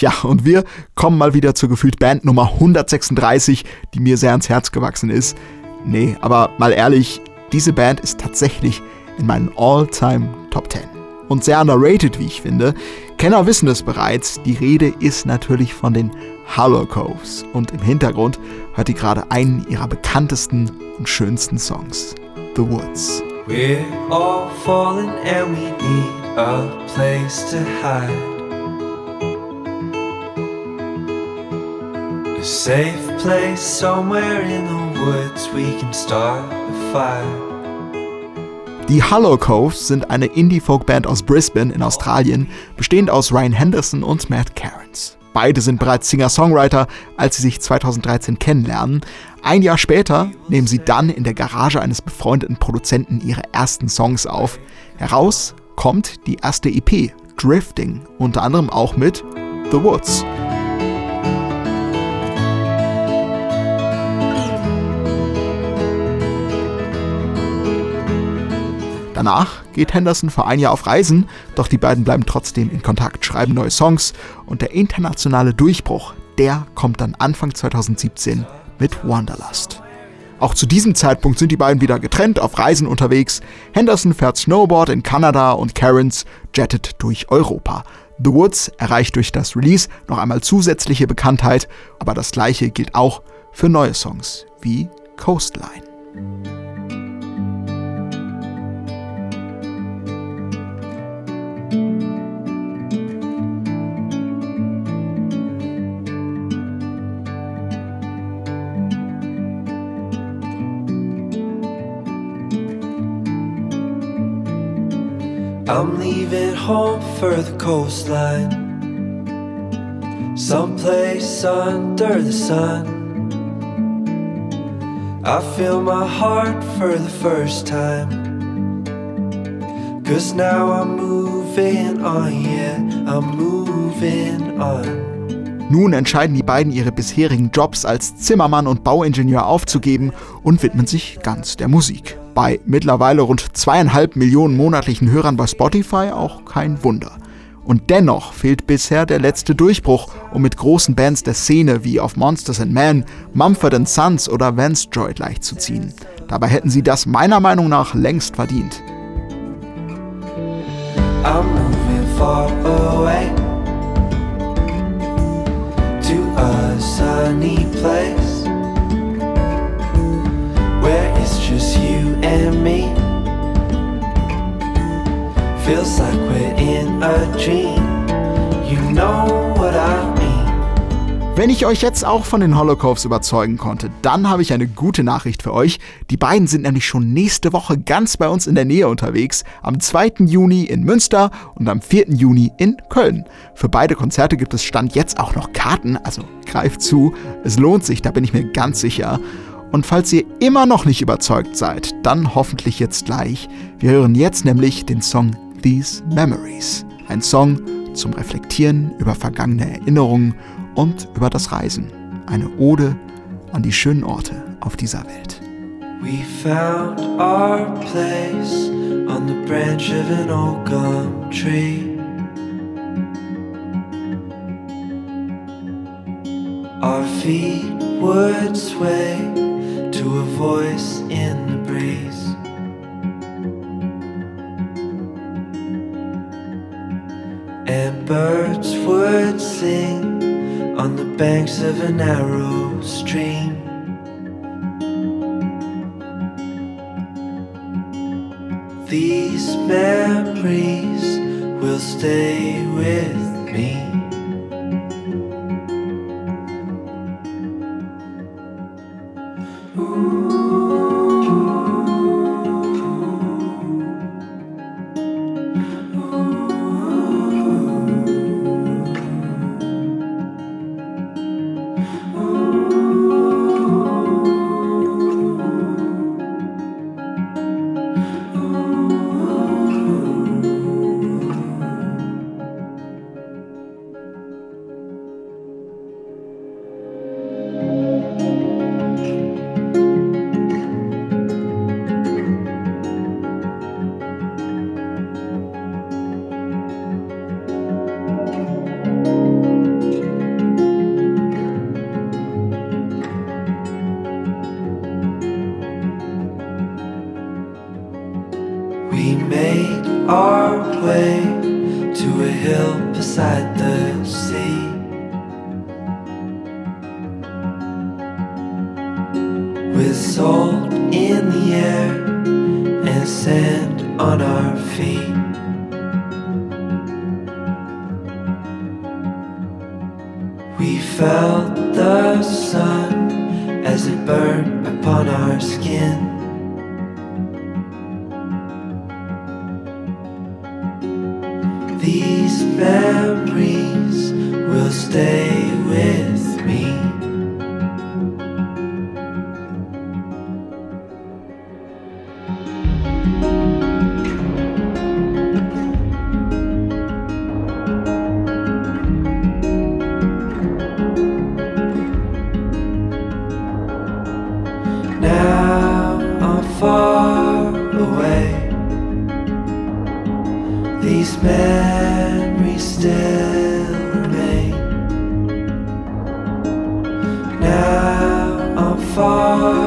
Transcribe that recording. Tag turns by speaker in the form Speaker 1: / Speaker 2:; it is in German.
Speaker 1: Ja, und wir kommen mal wieder zur gefühlt Band Nummer 136, die mir sehr ans Herz gewachsen ist. Nee, aber mal ehrlich, diese Band ist tatsächlich in meinen All-Time Top 10. Und sehr underrated, wie ich finde. Kenner wissen es bereits, die Rede ist natürlich von den Hollow Coves. Und im Hintergrund hört ihr gerade einen ihrer bekanntesten und schönsten Songs, The Woods. We're all falling and we need a place to hide. A safe place somewhere in the woods we can start a fire. Die Hollow Coves sind eine Indie-Folk-Band aus Brisbane in Australien, bestehend aus Ryan Henderson und Matt Cairns. Beide sind bereits Singer-Songwriter, als sie sich 2013 kennenlernen. Ein Jahr später nehmen sie dann in der Garage eines befreundeten Produzenten ihre ersten Songs auf. Heraus kommt die erste EP, Drifting, unter anderem auch mit The Woods. Danach geht Henderson für ein Jahr auf Reisen, doch die beiden bleiben trotzdem in Kontakt, schreiben neue Songs und der internationale Durchbruch, der kommt dann Anfang 2017 mit Wanderlust. Auch zu diesem Zeitpunkt sind die beiden wieder getrennt auf Reisen unterwegs. Henderson fährt Snowboard in Kanada und Karens jettet durch Europa. The Woods erreicht durch das Release noch einmal zusätzliche Bekanntheit, aber das gleiche gilt auch für neue Songs wie Coastline. I'm leaving home for the coastline, someplace under the sun. I feel my heart for the first time. Cause now I'm moving on, yeah, I'm moving on. Nun entscheiden die beiden ihre bisherigen Jobs als Zimmermann und Bauingenieur aufzugeben und widmen sich ganz der Musik. Bei mittlerweile rund zweieinhalb Millionen monatlichen Hörern bei Spotify auch kein Wunder. Und dennoch fehlt bisher der letzte Durchbruch, um mit großen Bands der Szene wie auf Monsters and Men, Mumford Sons oder Vance Joy gleichzuziehen. Dabei hätten sie das meiner Meinung nach längst verdient. I'm moving far away Wenn ich euch jetzt auch von den Holocaust überzeugen konnte, dann habe ich eine gute Nachricht für euch. Die beiden sind nämlich schon nächste Woche ganz bei uns in der Nähe unterwegs. Am 2. Juni in Münster und am 4. Juni in Köln. Für beide Konzerte gibt es Stand jetzt auch noch Karten, also greift zu. Es lohnt sich, da bin ich mir ganz sicher. Und falls ihr immer noch nicht überzeugt seid, dann hoffentlich jetzt gleich. Wir hören jetzt nämlich den Song These Memories. Ein Song zum Reflektieren über vergangene Erinnerungen und über das Reisen. Eine Ode an die schönen Orte auf dieser Welt. We found our place on the branch of an old gum tree. Our feet would sway to a voice in the breeze. And birds would sing on the banks of a narrow stream. These memories will stay with
Speaker 2: beside the sea. With salt in the air and sand on our feet. We felt the sun as it burned upon our skin. These memories will stay with still remain. Now I'm far.